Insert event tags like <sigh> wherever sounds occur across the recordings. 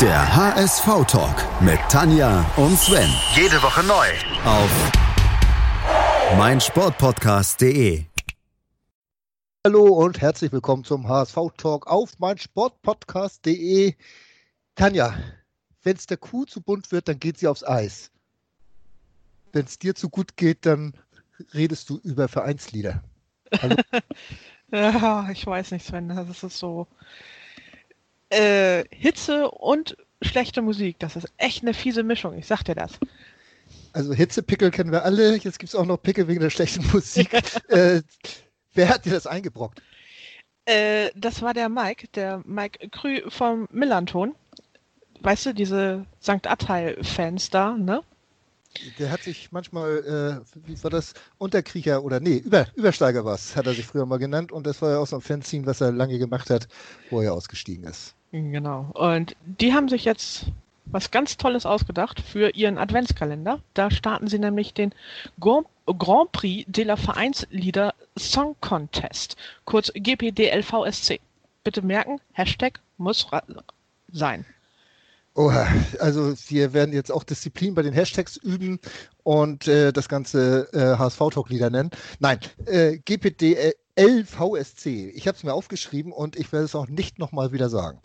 Der HSV-Talk mit Tanja und Sven. Jede Woche neu. Auf meinsportpodcast.de. Hallo und herzlich willkommen zum HSV-Talk auf meinsportpodcast.de. Tanja, wenn es der Kuh zu bunt wird, dann geht sie aufs Eis. Wenn es dir zu gut geht, dann redest du über Vereinslieder. Hallo? <laughs> ja, ich weiß nicht, Sven, das ist so. Äh, Hitze und schlechte Musik, das ist echt eine fiese Mischung, ich sag dir das. Also Hitzepickel kennen wir alle, jetzt gibt es auch noch Pickel wegen der schlechten <laughs> Musik. <laughs> äh, wer hat dir das eingebrockt? Äh, das war der Mike, der Mike Krü vom Millanton. Weißt du, diese St. Attal-Fans da, ne? Der hat sich manchmal, äh, wie war das, Unterkriecher oder nee, Über, Übersteiger was, hat er sich früher mal genannt und das war ja auch so ein Fanzine, was er lange gemacht hat, wo er ausgestiegen ist. Genau. Und die haben sich jetzt was ganz Tolles ausgedacht für ihren Adventskalender. Da starten sie nämlich den Grand Prix de la Vereinslieder Song Contest, kurz GPDLVSC. Bitte merken, Hashtag muss sein. Oha, also wir werden jetzt auch Disziplin bei den Hashtags üben und äh, das ganze äh, HSV-Talk-Lieder nennen. Nein, äh, GPDLVSC. Ich habe es mir aufgeschrieben und ich werde es auch nicht nochmal wieder sagen.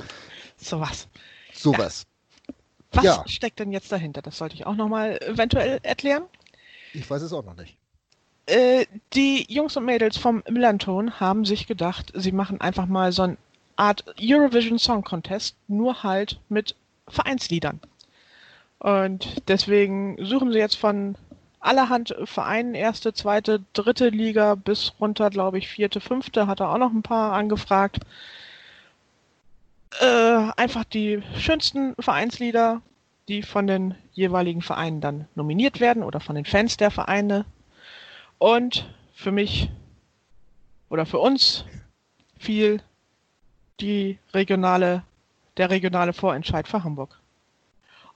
Sowas. Sowas. Ja. Was ja. steckt denn jetzt dahinter? Das sollte ich auch nochmal eventuell erklären. Ich weiß es auch noch nicht. Äh, die Jungs und Mädels vom Millanton haben sich gedacht, sie machen einfach mal so eine Art Eurovision Song Contest, nur halt mit Vereinsliedern. Und deswegen suchen sie jetzt von allerhand Vereinen, erste, zweite, dritte Liga bis runter, glaube ich, vierte, fünfte, hat er auch noch ein paar angefragt. Äh, einfach die schönsten Vereinslieder, die von den jeweiligen Vereinen dann nominiert werden oder von den Fans der Vereine. Und für mich oder für uns fiel die regionale der regionale Vorentscheid für Hamburg.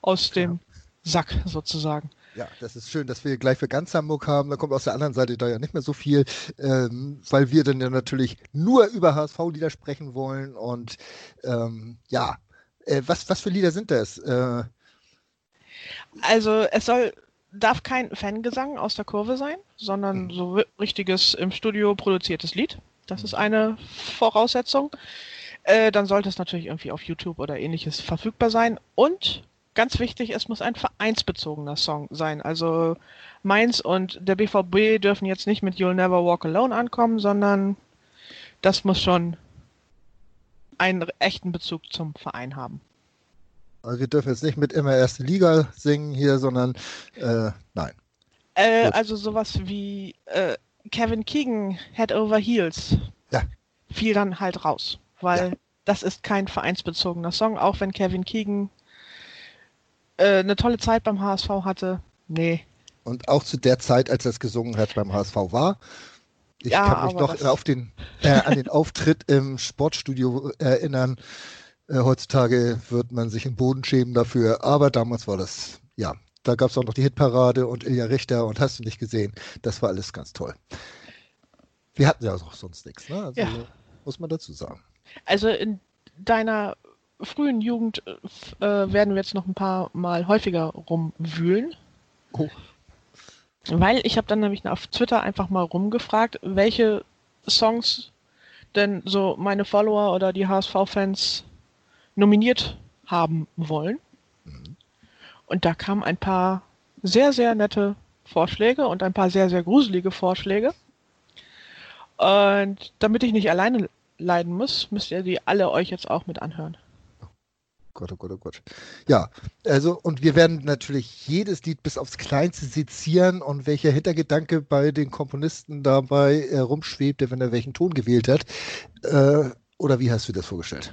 Aus dem ja. Sack sozusagen. Ja, das ist schön, dass wir gleich für ganz Hamburg haben. Da kommt aus der anderen Seite da ja nicht mehr so viel, ähm, weil wir dann ja natürlich nur über HSV-Lieder sprechen wollen. Und ähm, ja, äh, was, was für Lieder sind das? Äh, also es soll darf kein Fangesang aus der Kurve sein, sondern mhm. so richtiges im Studio produziertes Lied. Das mhm. ist eine Voraussetzung. Äh, dann sollte es natürlich irgendwie auf YouTube oder ähnliches verfügbar sein. Und ganz wichtig, es muss ein vereinsbezogener Song sein. Also Mainz und der BVB dürfen jetzt nicht mit You'll Never Walk Alone ankommen, sondern das muss schon einen echten Bezug zum Verein haben. Also wir dürfen jetzt nicht mit immer erste Liga singen hier, sondern äh, nein. Äh, also sowas wie äh, Kevin Keegan Head Over Heels ja. fiel dann halt raus weil ja. das ist kein vereinsbezogener Song, auch wenn Kevin Keegan äh, eine tolle Zeit beim HSV hatte. Nee. Und auch zu der Zeit, als er es gesungen hat beim HSV war. Ich ja, kann mich noch auf den, äh, an den Auftritt im Sportstudio erinnern. Äh, heutzutage wird man sich im Boden schämen dafür, aber damals war das, ja, da gab es auch noch die Hitparade und Ilja Richter und hast du nicht gesehen. Das war alles ganz toll. Wir hatten ja auch sonst nichts, ne? Also, ja. muss man dazu sagen. Also in deiner frühen Jugend äh, werden wir jetzt noch ein paar Mal häufiger rumwühlen. Oh. Weil ich habe dann nämlich auf Twitter einfach mal rumgefragt, welche Songs denn so meine Follower oder die HSV-Fans nominiert haben wollen. Mhm. Und da kamen ein paar sehr, sehr nette Vorschläge und ein paar sehr, sehr gruselige Vorschläge. Und damit ich nicht alleine leiden muss, müsst ihr die alle euch jetzt auch mit anhören. Gott, oh Gott, oh Gott. Ja, also und wir werden natürlich jedes Lied bis aufs Kleinste sezieren und welcher Hintergedanke bei den Komponisten dabei äh, rumschwebte, wenn er welchen Ton gewählt hat. Äh, oder wie hast du das vorgestellt?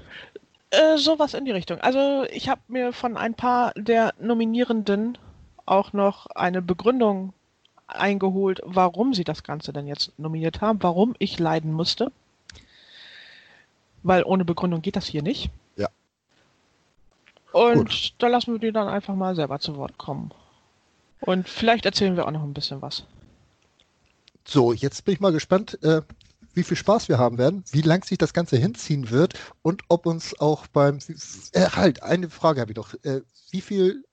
Äh, sowas in die Richtung. Also ich habe mir von ein paar der Nominierenden auch noch eine Begründung eingeholt, warum sie das Ganze denn jetzt nominiert haben, warum ich leiden musste weil ohne Begründung geht das hier nicht. Ja. Und Gut. da lassen wir die dann einfach mal selber zu Wort kommen. Und vielleicht erzählen wir auch noch ein bisschen was. So, jetzt bin ich mal gespannt. Äh, wie viel Spaß wir haben werden, wie lang sich das Ganze hinziehen wird und ob uns auch beim äh, halt eine Frage habe ich doch. Äh, wie viele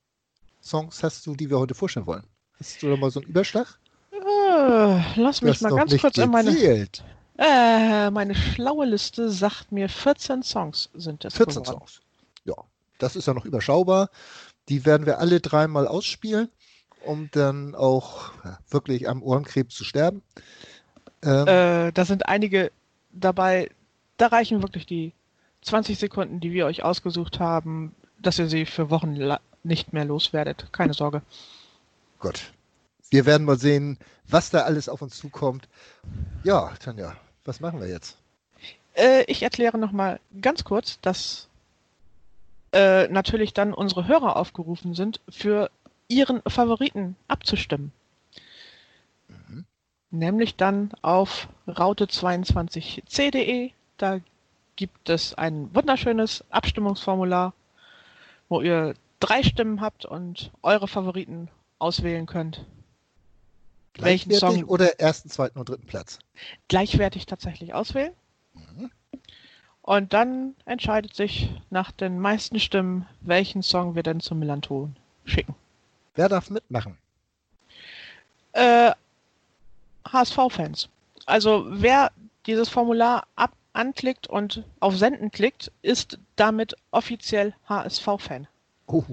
Songs hast du, die wir heute vorstellen wollen? Hast du da mal so einen Überschlag? Äh, lass mich mal ganz kurz in meine äh, meine schlaue Liste sagt mir 14 Songs sind das. 14 geworden. Songs. Ja, das ist ja noch überschaubar. Die werden wir alle dreimal ausspielen, um dann auch wirklich am Ohrenkrebs zu sterben. Ähm, äh, da sind einige dabei, da reichen wirklich die 20 Sekunden, die wir euch ausgesucht haben, dass ihr sie für Wochen nicht mehr loswerdet. Keine Sorge. Gut. Wir werden mal sehen, was da alles auf uns zukommt. Ja, Tanja, was machen wir jetzt? Äh, ich erkläre nochmal ganz kurz, dass äh, natürlich dann unsere Hörer aufgerufen sind, für ihren Favoriten abzustimmen. Mhm. Nämlich dann auf raute22c.de. Da gibt es ein wunderschönes Abstimmungsformular, wo ihr drei Stimmen habt und eure Favoriten auswählen könnt. Welchen Song oder ersten, zweiten und dritten Platz? Gleichwertig tatsächlich auswählen. Mhm. Und dann entscheidet sich nach den meisten Stimmen, welchen Song wir denn zum Melanton schicken. Wer darf mitmachen? Äh, HSV-Fans. Also wer dieses Formular ab anklickt und auf Senden klickt, ist damit offiziell HSV-Fan. Oh,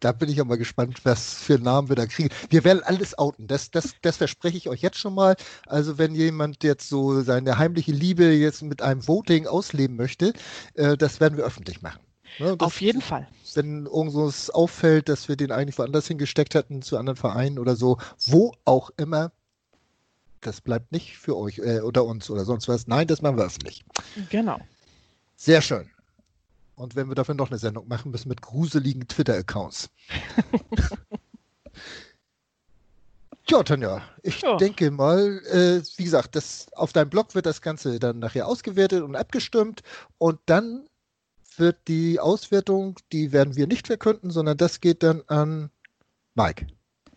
da bin ich ja mal gespannt, was für Namen wir da kriegen. Wir werden alles outen. Das, das, das verspreche ich euch jetzt schon mal. Also wenn jemand jetzt so seine heimliche Liebe jetzt mit einem Voting ausleben möchte, äh, das werden wir öffentlich machen. Ne, das, Auf jeden Fall. Wenn irgendwas auffällt, dass wir den eigentlich woanders hingesteckt hätten, zu anderen Vereinen oder so, wo auch immer, das bleibt nicht für euch äh, oder uns oder sonst was. Nein, das machen wir öffentlich. Genau. Sehr schön. Und wenn wir dafür noch eine Sendung machen müssen mit gruseligen Twitter-Accounts. <laughs> Tja, Tanja, ich ja. denke mal, äh, wie gesagt, das, auf deinem Blog wird das Ganze dann nachher ausgewertet und abgestimmt und dann wird die Auswertung, die werden wir nicht verkünden, sondern das geht dann an Mike.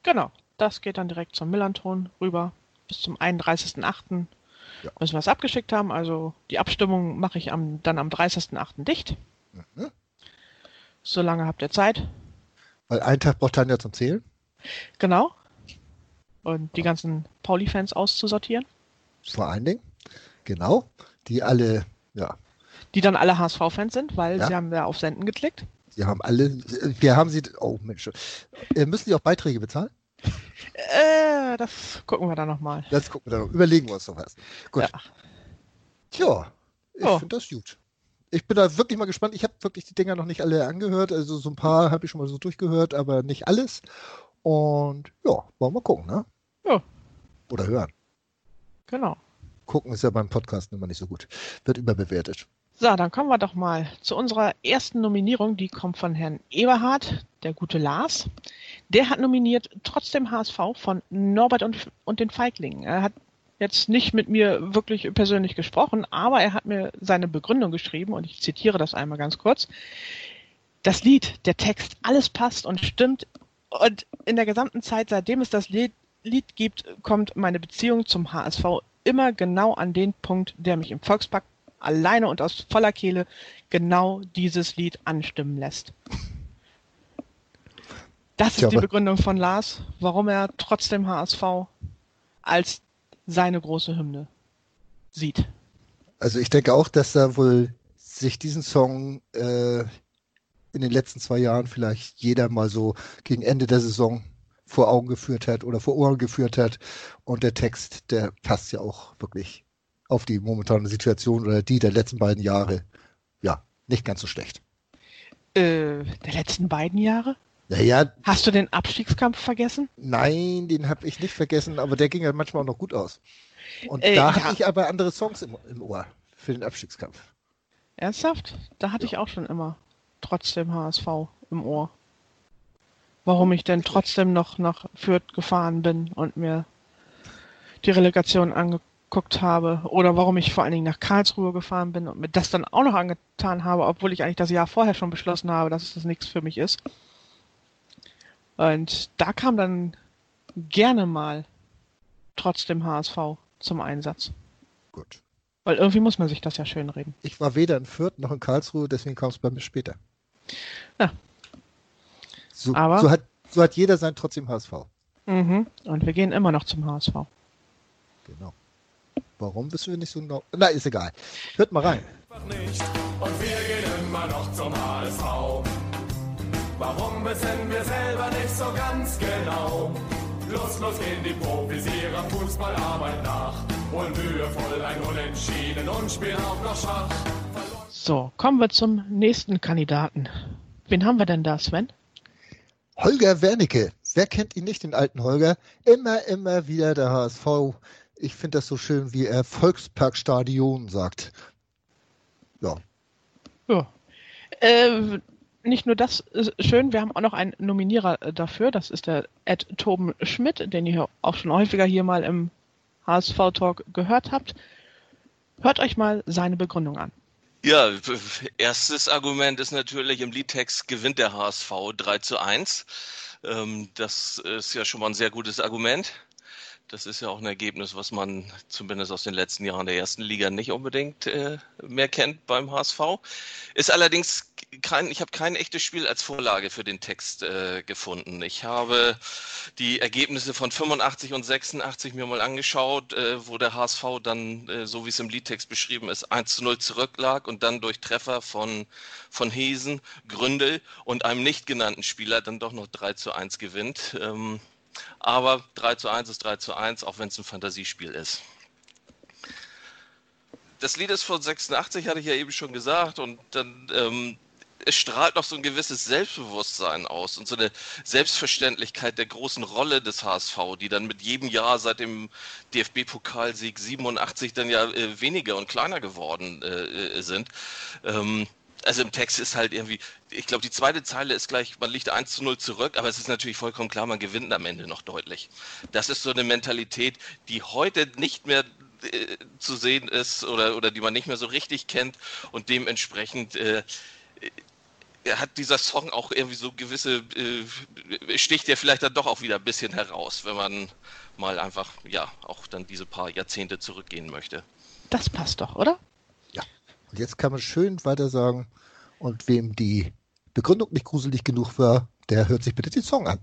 Genau, das geht dann direkt zum Millanton rüber bis zum 31.08. Ja. müssen wir es abgeschickt haben. Also die Abstimmung mache ich am, dann am 30.08. dicht. Mhm. So lange habt ihr Zeit. Weil ein Tag braucht Tanja zum Zählen. Genau. Und die ganzen Pauli-Fans auszusortieren. Vor allen Dingen. Genau. Die alle, ja. Die dann alle HSV-Fans sind, weil ja. sie haben ja auf Senden geklickt. Sie haben alle, wir haben sie, oh Mensch, äh, müssen die auch Beiträge bezahlen? Äh, das gucken wir dann nochmal. Das gucken wir dann noch. Überlegen wir uns noch was. Gut. Ja. Tja, ich oh. finde das gut ich bin da wirklich mal gespannt. Ich habe wirklich die Dinger noch nicht alle angehört. Also so ein paar habe ich schon mal so durchgehört, aber nicht alles. Und ja, wollen wir gucken, ne? Ja. Oder hören. Genau. Gucken ist ja beim Podcast immer nicht so gut. Wird überbewertet. So, dann kommen wir doch mal zu unserer ersten Nominierung. Die kommt von Herrn Eberhard, der gute Lars. Der hat nominiert trotzdem HSV von Norbert und, und den Feiglingen. Er hat jetzt nicht mit mir wirklich persönlich gesprochen, aber er hat mir seine Begründung geschrieben und ich zitiere das einmal ganz kurz. Das Lied, der Text, alles passt und stimmt und in der gesamten Zeit, seitdem es das Lied, Lied gibt, kommt meine Beziehung zum HSV immer genau an den Punkt, der mich im Volkspark alleine und aus voller Kehle genau dieses Lied anstimmen lässt. Das ist die Begründung von Lars, warum er trotzdem HSV als seine große Hymne sieht. Also ich denke auch, dass er wohl sich diesen Song äh, in den letzten zwei Jahren vielleicht jeder mal so gegen Ende der Saison vor Augen geführt hat oder vor Ohren geführt hat. Und der Text, der passt ja auch wirklich auf die momentane Situation oder die der letzten beiden Jahre. Ja, nicht ganz so schlecht. Äh, der letzten beiden Jahre? Naja. Hast du den Abstiegskampf vergessen? Nein, den habe ich nicht vergessen, aber der ging ja manchmal auch noch gut aus. Und äh, da ja. hatte ich aber andere Songs im, im, Ohr für den Abstiegskampf. Ernsthaft? Da hatte ja. ich auch schon immer trotzdem HSV im Ohr. Warum ich denn trotzdem noch nach Fürth gefahren bin und mir die Relegation angeguckt habe. Oder warum ich vor allen Dingen nach Karlsruhe gefahren bin und mir das dann auch noch angetan habe, obwohl ich eigentlich das Jahr vorher schon beschlossen habe, dass das nichts für mich ist. Und da kam dann gerne mal trotzdem HSV zum Einsatz. Gut. Weil irgendwie muss man sich das ja schön reden. Ich war weder in Fürth noch in Karlsruhe, deswegen kam es bei mir später. Ja. So, Aber- so, hat, so hat jeder sein trotzdem HSV. Mhm. Und wir gehen immer noch zum HSV. Genau. Warum wissen wir nicht so genau? Na, ist egal. Hört mal rein. nicht und wir gehen immer noch zum HSV. Warum wissen wir selber nicht so ganz genau? Lustlos gehen die Profis ihrer Fußballarbeit nach, holen mühevoll ein Unentschieden und spielen auch noch schwach. So, kommen wir zum nächsten Kandidaten. Wen haben wir denn da, Sven? Holger Wernicke. Wer kennt ihn nicht, den alten Holger? Immer, immer wieder der HSV. Ich finde das so schön, wie er Volksparkstadion sagt. Ja, Ja. Äh, nicht nur das ist schön, wir haben auch noch einen Nominierer äh, dafür. Das ist der Ed Toben Schmidt, den ihr auch schon häufiger hier mal im HSV-Talk gehört habt. Hört euch mal seine Begründung an. Ja, erstes Argument ist natürlich, im Liedtext gewinnt der HSV 3 zu 1. Ähm, das ist ja schon mal ein sehr gutes Argument. Das ist ja auch ein Ergebnis, was man zumindest aus den letzten Jahren der ersten Liga nicht unbedingt äh, mehr kennt beim HSV. Ist allerdings kein, ich habe kein echtes Spiel als Vorlage für den Text äh, gefunden. Ich habe die Ergebnisse von 85 und 86 mir mal angeschaut, äh, wo der HSV dann, äh, so wie es im Liedtext beschrieben ist, 1 zu 0 zurücklag und dann durch Treffer von, von Hesen, Gründel und einem nicht genannten Spieler dann doch noch 3 zu 1 gewinnt. Ähm, aber 3 zu 1 ist 3 zu 1, auch wenn es ein Fantasiespiel ist. Das Lied ist von 86, hatte ich ja eben schon gesagt, und dann ähm, es strahlt noch so ein gewisses Selbstbewusstsein aus und so eine Selbstverständlichkeit der großen Rolle des HSV, die dann mit jedem Jahr seit dem DFB-Pokalsieg 87 dann ja äh, weniger und kleiner geworden äh, äh, sind. Ähm, also im Text ist halt irgendwie, ich glaube, die zweite Zeile ist gleich, man liegt 1 zu 0 zurück, aber es ist natürlich vollkommen klar, man gewinnt am Ende noch deutlich. Das ist so eine Mentalität, die heute nicht mehr äh, zu sehen ist oder, oder die man nicht mehr so richtig kennt und dementsprechend äh, äh, hat dieser Song auch irgendwie so gewisse, äh, sticht ja vielleicht dann doch auch wieder ein bisschen heraus, wenn man mal einfach, ja, auch dann diese paar Jahrzehnte zurückgehen möchte. Das passt doch, oder? Und jetzt kann man schön weiter sagen. Und wem die Begründung nicht gruselig genug war, der hört sich bitte den Song an.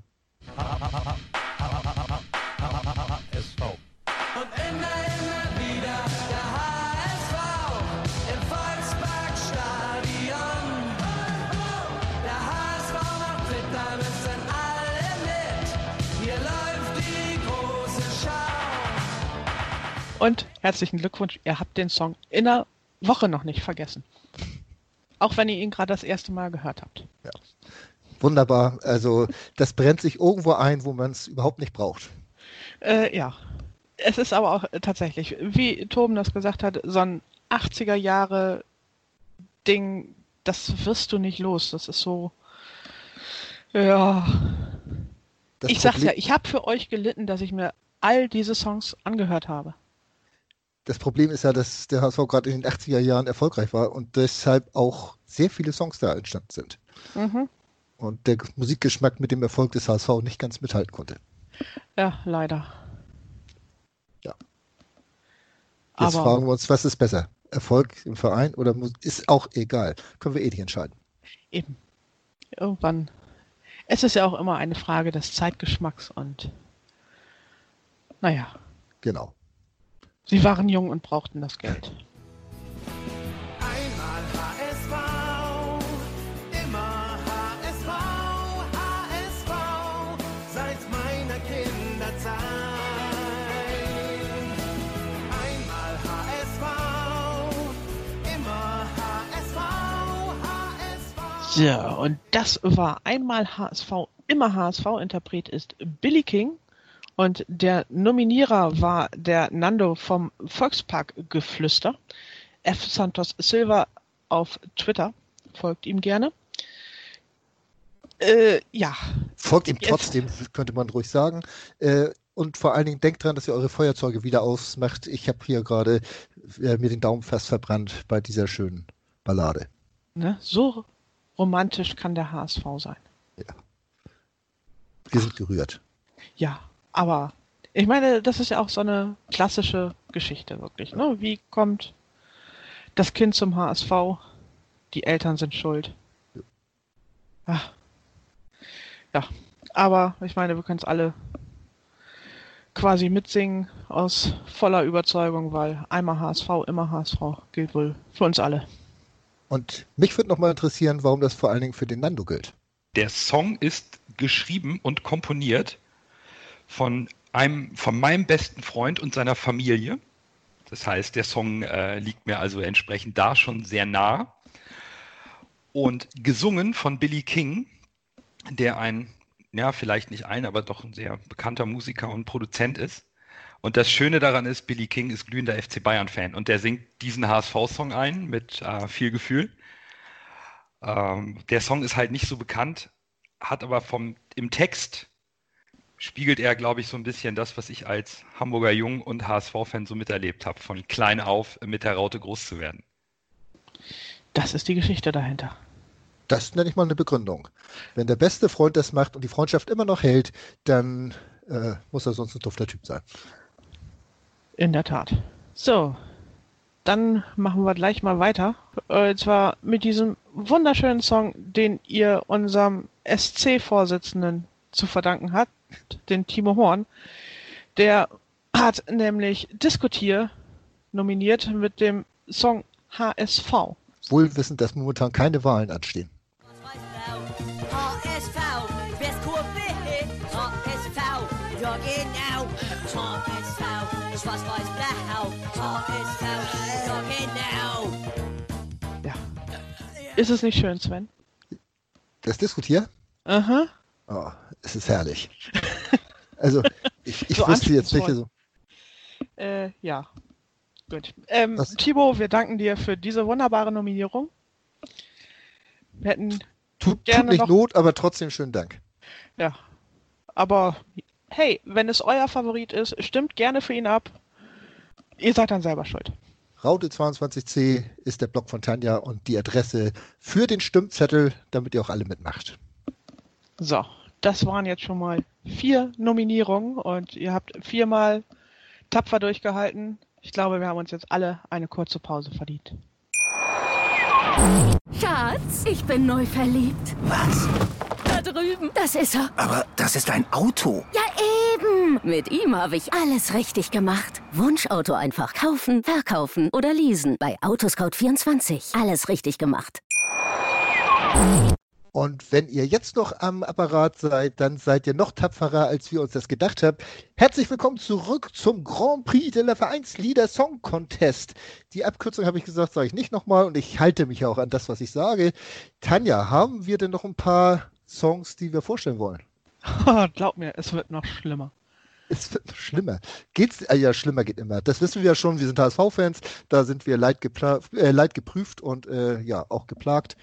Und herzlichen Glückwunsch, ihr habt den Song in einer Woche noch nicht vergessen. Auch wenn ihr ihn gerade das erste Mal gehört habt. Wunderbar. Also das brennt sich irgendwo ein, wo man es überhaupt nicht braucht. Äh, ja. Es ist aber auch tatsächlich, wie Toben das gesagt hat, so ein 80er Jahre Ding, das wirst du nicht los. Das ist so. Ja. Das ich sag's Problem- ja, ich habe für euch gelitten, dass ich mir all diese Songs angehört habe. Das Problem ist ja, dass der HSV gerade in den 80er Jahren erfolgreich war und deshalb auch sehr viele Songs da entstanden sind. Mhm. Und der Musikgeschmack mit dem Erfolg des HSV nicht ganz mithalten konnte. Ja, leider. Ja. Jetzt Aber fragen wir uns, was ist besser? Erfolg im Verein oder ist auch egal. Können wir eh nicht entscheiden. eben. Irgendwann. Es ist ja auch immer eine Frage des Zeitgeschmacks und. Naja, Genau. Sie waren jung und brauchten das Geld. Einmal HSV, immer HSV, HSV, seit meiner Kinderzeit. Einmal HSV, immer HSV, HSV. So, und das war einmal HSV, immer HSV. Interpret ist Billy King. Und der Nominierer war der Nando vom Volksparkgeflüster. F. Santos Silva auf Twitter. Folgt ihm gerne. Äh, ja, Folgt ihm Jetzt- trotzdem, könnte man ruhig sagen. Äh, und vor allen Dingen denkt dran, dass ihr eure Feuerzeuge wieder ausmacht. Ich habe hier gerade äh, mir den Daumen fest verbrannt bei dieser schönen Ballade. ne, so romantisch kann der HSV sein. Wir sind gerührt. Ja, aber ich meine, das ist ja auch so eine klassische Geschichte wirklich. Ne? Wie kommt das Kind zum HSV? Die Eltern sind schuld. Ach. Ja, aber ich meine, wir können es alle quasi mitsingen aus voller Überzeugung, weil einmal HSV, immer HSV gilt wohl für uns alle. Und mich würde nochmal interessieren, warum das vor allen Dingen für den Nando gilt. Der Song ist geschrieben und komponiert von einem, von meinem besten Freund und seiner Familie. Das heißt, der Song äh, liegt mir also entsprechend da schon sehr nah. Und gesungen von Billy King, der ein, ja, vielleicht nicht ein, aber doch ein sehr bekannter Musiker und Produzent ist. Und das Schöne daran ist, Billy King ist glühender FC Bayern-Fan und der singt diesen HSV-Song ein mit äh, viel Gefühl. Ähm, der Song ist halt nicht so bekannt, hat aber vom, im Text spiegelt er, glaube ich, so ein bisschen das, was ich als Hamburger Jung und HSV-Fan so miterlebt habe, von klein auf mit der Raute groß zu werden. Das ist die Geschichte dahinter. Das nenne ich mal eine Begründung. Wenn der beste Freund das macht und die Freundschaft immer noch hält, dann äh, muss er sonst ein dufter Typ sein. In der Tat. So, dann machen wir gleich mal weiter. Und zwar mit diesem wunderschönen Song, den ihr unserem SC-Vorsitzenden zu verdanken habt, den Timo Horn. Der hat nämlich Diskutier nominiert mit dem Song HSV. Wohl wissend, dass momentan keine Wahlen anstehen. Ja. Ist es nicht schön, Sven? Das Diskutier? Aha. Oh, es ist herrlich. <laughs> Also, ich, ich so wusste jetzt nicht so. Äh, ja. Gut. Ähm, Thibaut, wir danken dir für diese wunderbare Nominierung. Wir hätten tut, gerne tut nicht noch... Not, aber trotzdem schönen Dank. Ja. Aber hey, wenn es euer Favorit ist, stimmt gerne für ihn ab. Ihr seid dann selber schuld. Raute 22c ist der Blog von Tanja und die Adresse für den Stimmzettel, damit ihr auch alle mitmacht. So, das waren jetzt schon mal vier Nominierungen und ihr habt viermal tapfer durchgehalten. Ich glaube, wir haben uns jetzt alle eine kurze Pause verdient. Schatz, ich bin neu verliebt. Was? Da drüben. Das ist er. Aber das ist ein Auto. Ja, eben. Mit ihm habe ich alles richtig gemacht. Wunschauto einfach kaufen, verkaufen oder leasen. Bei Autoscout24. Alles richtig gemacht. Und wenn ihr jetzt noch am Apparat seid, dann seid ihr noch tapferer, als wir uns das gedacht haben. Herzlich willkommen zurück zum Grand Prix de la Vereinslieder Song Contest. Die Abkürzung habe ich gesagt, sage ich nicht nochmal und ich halte mich auch an das, was ich sage. Tanja, haben wir denn noch ein paar Songs, die wir vorstellen wollen? Glaub mir, es wird noch schlimmer. Es wird noch schlimmer. Geht's? Ah, ja, schlimmer geht immer. Das wissen wir ja schon. Wir sind HSV-Fans. Da sind wir leid, äh, leid geprüft und äh, ja auch geplagt.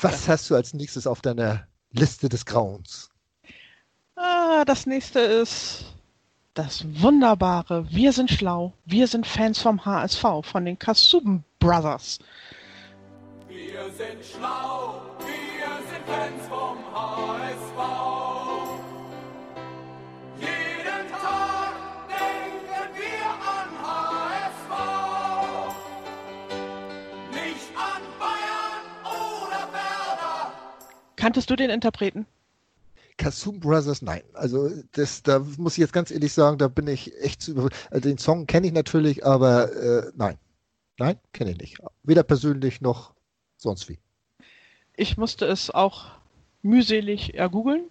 Was hast du als nächstes auf deiner Liste des Grauens? Ah, das nächste ist das wunderbare Wir sind schlau, wir sind Fans vom HSV, von den Kasuben Brothers. Wir sind schlau, wir sind Fans vom Kanntest du den Interpreten? Kasum Brothers, nein. Also das, da muss ich jetzt ganz ehrlich sagen, da bin ich echt zu über. Also den Song kenne ich natürlich, aber äh, nein. Nein, kenne ich nicht. Weder persönlich noch sonst wie. Ich musste es auch mühselig ergoogeln,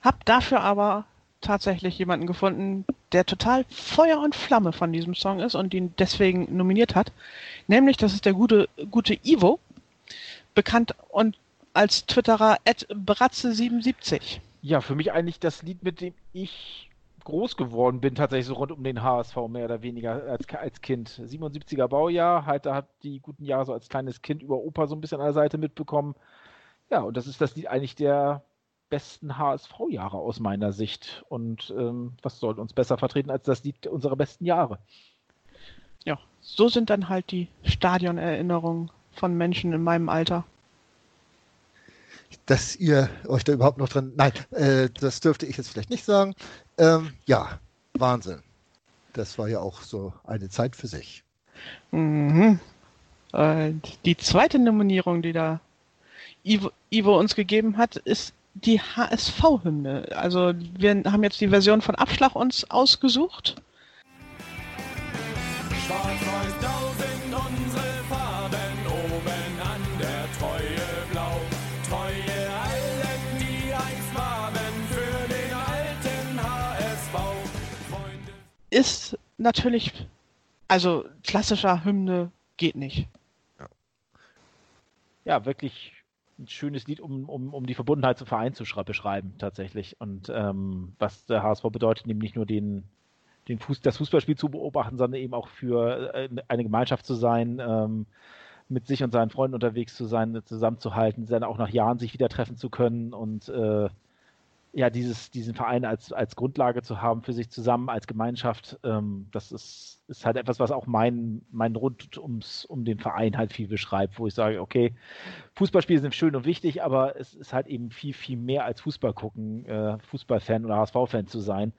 hab dafür aber tatsächlich jemanden gefunden, der total Feuer und Flamme von diesem Song ist und ihn deswegen nominiert hat. Nämlich, das ist der gute, gute Ivo, bekannt und als Twitterer Bratze77. Ja, für mich eigentlich das Lied, mit dem ich groß geworden bin, tatsächlich so rund um den HSV mehr oder weniger als, als Kind. 77er Baujahr, halt, da hat die guten Jahre so als kleines Kind über Opa so ein bisschen an der Seite mitbekommen. Ja, und das ist das Lied eigentlich der besten HSV-Jahre aus meiner Sicht. Und ähm, was soll uns besser vertreten als das Lied unserer besten Jahre? Ja, so sind dann halt die Stadionerinnerungen von Menschen in meinem Alter dass ihr euch da überhaupt noch dran. Nein, äh, das dürfte ich jetzt vielleicht nicht sagen. Ähm, ja, Wahnsinn. Das war ja auch so eine Zeit für sich. Mhm. Und die zweite Nominierung, die da Ivo, Ivo uns gegeben hat, ist die HSV-Hymne. Also wir haben jetzt die Version von Abschlag uns ausgesucht. Schwarz-Weiß Ist natürlich, also klassischer Hymne geht nicht. Ja, wirklich ein schönes Lied, um, um, um die Verbundenheit zum Verein zu beschreiben, tatsächlich. Und ähm, was der HSV bedeutet, nämlich nicht nur den, den Fuß, das Fußballspiel zu beobachten, sondern eben auch für äh, eine Gemeinschaft zu sein, ähm, mit sich und seinen Freunden unterwegs zu sein, zusammenzuhalten, dann auch nach Jahren sich wieder treffen zu können und äh, ja, dieses, diesen Verein als, als Grundlage zu haben für sich zusammen, als Gemeinschaft, ähm, das ist, ist halt etwas, was auch mein, mein Rund ums, um den Verein halt viel beschreibt, wo ich sage, okay, Fußballspiele sind schön und wichtig, aber es ist halt eben viel, viel mehr als Fußball gucken, äh, Fußballfan oder HSV-Fan zu sein.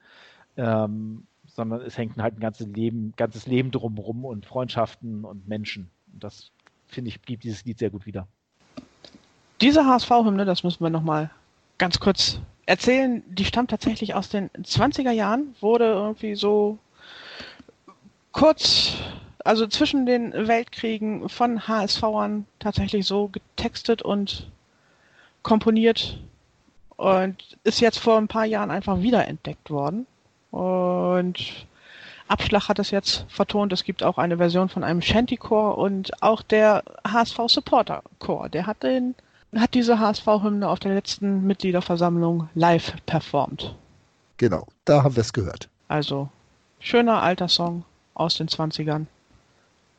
Ähm, sondern es hängt halt ein ganzes Leben, ganzes Leben drumherum und Freundschaften und Menschen. Und das, finde ich, gibt dieses Lied sehr gut wieder. Diese HSV-Hymne, das müssen wir nochmal ganz kurz erzählen, die stammt tatsächlich aus den 20er Jahren, wurde irgendwie so kurz, also zwischen den Weltkriegen von HSVern tatsächlich so getextet und komponiert und ist jetzt vor ein paar Jahren einfach wiederentdeckt worden. Und Abschlag hat es jetzt vertont. Es gibt auch eine Version von einem Shanty-Chor und auch der HSV Supporter Chor. Der hat den, hat diese HSV-Hymne auf der letzten Mitgliederversammlung live performt. Genau, da haben wir es gehört. Also, schöner alter Song aus den 20ern.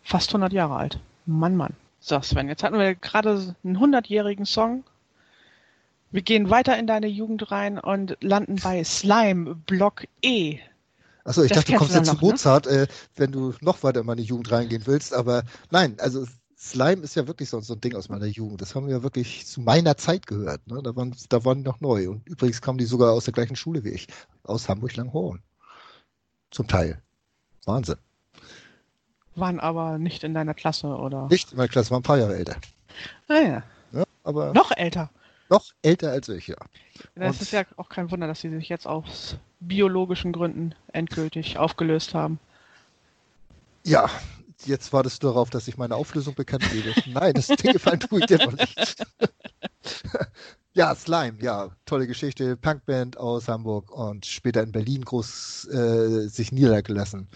Fast 100 Jahre alt. Mann, Mann. So, Sven, jetzt hatten wir gerade einen 100-jährigen Song. Wir gehen weiter in deine Jugend rein und landen bei Slime, Block E. Achso, ich Das dachte, du kommst kennst jetzt du zu noch, Mozart, äh, wenn du noch weiter in meine Jugend reingehen willst. Aber nein, also Slime ist ja wirklich so, so ein Ding aus meiner Jugend. Das haben wir ja wirklich zu meiner Zeit gehört. Ne? Da, waren, da waren die noch neu. Und übrigens kamen die sogar aus der gleichen Schule wie ich, aus Hamburg-Langhorn. Zum Teil. Wahnsinn. Waren aber nicht in deiner Klasse, oder? Nicht in meiner Klasse, war ein paar Jahre älter. Ah, ja. Ne? Aber Noch älter. noch älter als ich, ja. Das Und- ist ja auch kein Wunder, dass sie sich jetzt aus biologischen Gründen endgültig aufgelöst haben. Ja, jetzt wartest du darauf, dass ich meine Auflösung bekannt gebe. Nein, das Ding gefallen tue ich dir noch nicht. <laughs> ja, Slime, ja, tolle Geschichte. Punkband aus Hamburg und später in Berlin groß äh, sich niedergelassen.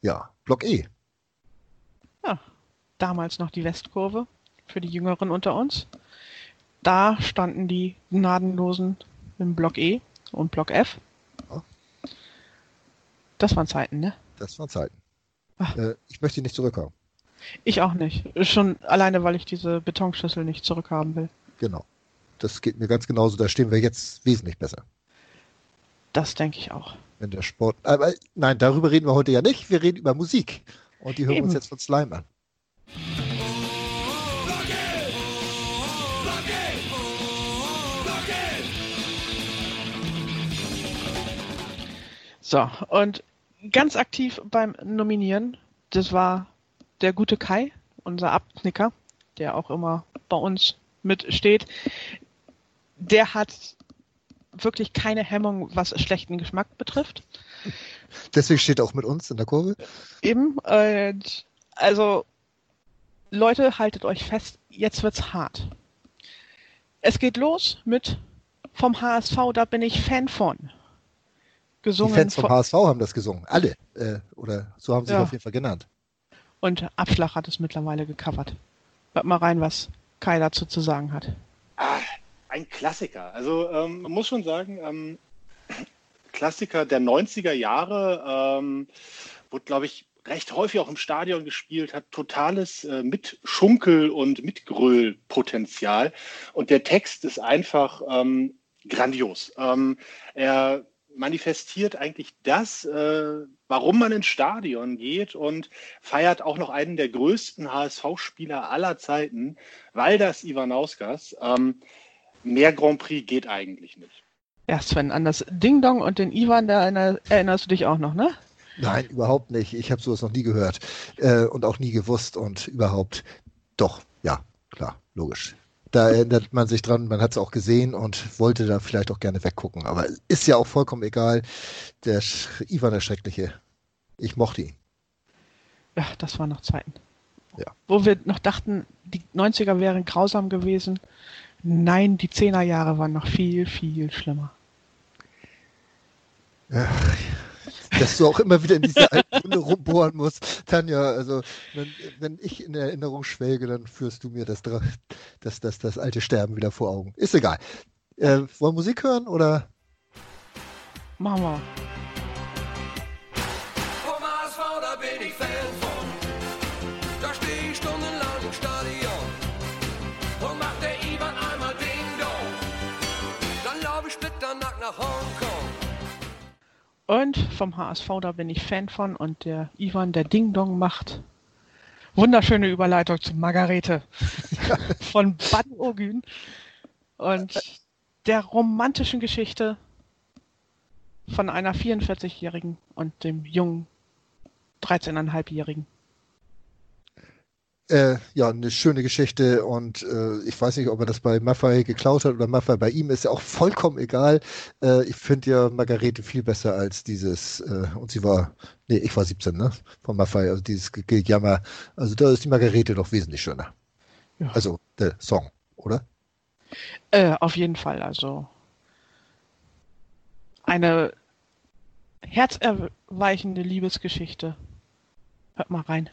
Ja, Block E. Damals noch die Westkurve für die Jüngeren unter uns. Da standen die Gnadenlosen im Block E und Block F. Ja. Das waren Zeiten, ne? Das waren Zeiten. Ach. Äh, ich möchte nicht zurückhaben. Ich auch nicht. Schon alleine, weil ich diese Betonschüssel nicht zurückhaben will. Genau. Das geht mir ganz genauso. Da stehen wir jetzt wesentlich besser. Das denke ich auch. Wenn der Sport. Aber nein, darüber reden wir heute ja nicht. Wir reden über Musik. Und die hören wir Eben. uns jetzt von Slime an. So, und ganz aktiv beim Nominieren, das war der gute Kai, unser Abknicker, der auch immer bei uns mitsteht. Der hat wirklich keine Hemmung, was schlechten Geschmack betrifft. Deswegen steht er auch mit uns in der Kurve. Eben, und also Leute, haltet euch fest, jetzt wird's hart. Es geht los mit vom HSV, da bin ich Fan von. Die Gesungen Fans vom HSV haben das gesungen. Alle. Äh, oder so haben sie Ja. es auf jeden Fall genannt. und Abschlag hat es mittlerweile gecovert. Hört mal rein, was Kai dazu zu sagen hat. Ah, ein Klassiker. Also ähm, man muss schon sagen, ähm, Klassiker der 90er Jahre, ähm, wurde, glaube ich, recht häufig auch im Stadion gespielt, hat totales äh, Mitschunkel- und Mitgröl-Potenzial. Und der Text ist einfach ähm, grandios. Ähm, er manifestiert eigentlich das, äh, warum man ins Stadion geht und feiert auch noch einen der größten HSV-Spieler aller Zeiten, Valdas Ivanauskas. Ähm, mehr Grand Prix geht eigentlich nicht. Ja, Sven, an das Ding Dong und den Ivan, da erinner- erinnerst du dich auch noch, ne? Nein, überhaupt nicht. Ich habe sowas noch nie gehört äh, und auch nie gewusst und überhaupt doch, ja, klar, logisch. Da erinnert man sich dran, man hat es auch gesehen und wollte da vielleicht auch gerne weggucken. Aber ist ja auch vollkommen egal. Der Sch Ivan der Schreckliche, ich mochte ihn. Ja, das waren noch Zeiten. Ja. Wo wir noch dachten, die 90er wären grausam gewesen. Nein, die 10er Jahre waren noch viel, viel schlimmer. Ach, dass du auch immer wieder in diese alten Runde rumbohren musst. Tanja, also wenn, wenn, ich in Erinnerung schwelge, dann führst du mir das, das, das, das alte Sterben wieder vor Augen. Ist egal. Äh, wollen wir Musik hören oder? Machen Und vom HSV, da bin ich Fan von. Und der Ivan, der Ding Dong macht. Wunderschöne Überleitung zu Margarete <laughs> von Bad Ogün. Und der romantischen Geschichte von einer 44-Jährigen und dem jungen 13,5-Jährigen. Äh, ja, eine schöne Geschichte und äh, ich weiß nicht, ob er das bei Maffei geklaut hat oder Maffei bei ihm, ist ja auch vollkommen egal. Äh, ich finde ja Margarete viel besser als dieses, äh, und sie war, nee, ich war 17, ne, von Maffei, also dieses Gejammer. Also da ist die Margarete doch wesentlich schöner. Ja. Also der Song, oder? Äh, auf jeden Fall, also eine herzerweichende Liebesgeschichte. Hört mal rein.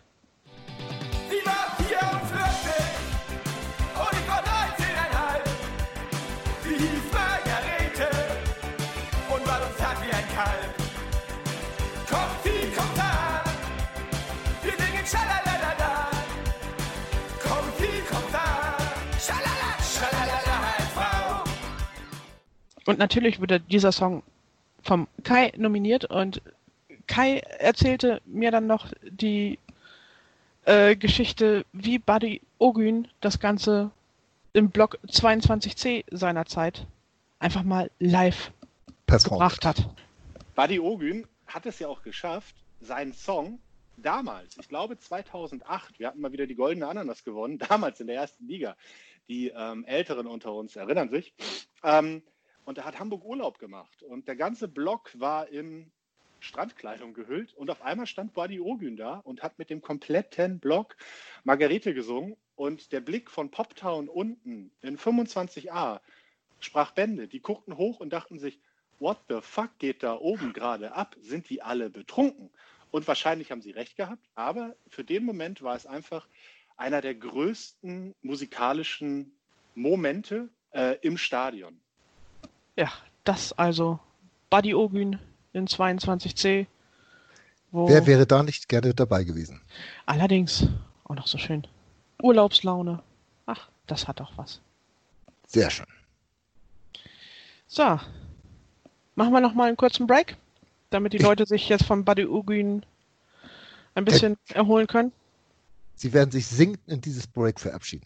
Und natürlich wurde dieser Song vom Kai nominiert und Kai erzählte mir dann noch die äh, Geschichte, wie Buddy Ogün das Ganze im Block 22c seiner Zeit einfach mal live Performt. gebracht hat. Buddy Ogün hat es ja auch geschafft, seinen Song damals, ich glaube 2008, wir hatten mal wieder die Goldene Ananas gewonnen, <laughs> damals in der ersten Liga. Die ähm, Älteren unter uns erinnern sich. Ähm, und er hat Hamburg Urlaub gemacht. Und der ganze Block war in Strandkleidung gehüllt. Und auf einmal stand Buddy Ogün da und hat mit dem kompletten Block Margarete gesungen. Und der Blick von Poptown unten in 25a sprach Bände. Die guckten hoch und dachten sich, what the fuck geht da oben gerade ab? Sind die alle betrunken? Und wahrscheinlich haben sie recht gehabt, aber für den Moment war es einfach einer der größten musikalischen Momente äh, im Stadion. Ja, das also Buddy Ogün in 22c. Wo Wer wäre da nicht gerne dabei gewesen? allerdings auch noch so schön Urlaubslaune. Ach, das hat doch was. Sehr schön. So, machen wir noch mal einen kurzen Break, damit die Leute sich jetzt von Buddy Ogün ein bisschen erholen können. Sie werden sich singend in dieses Break verabschieden.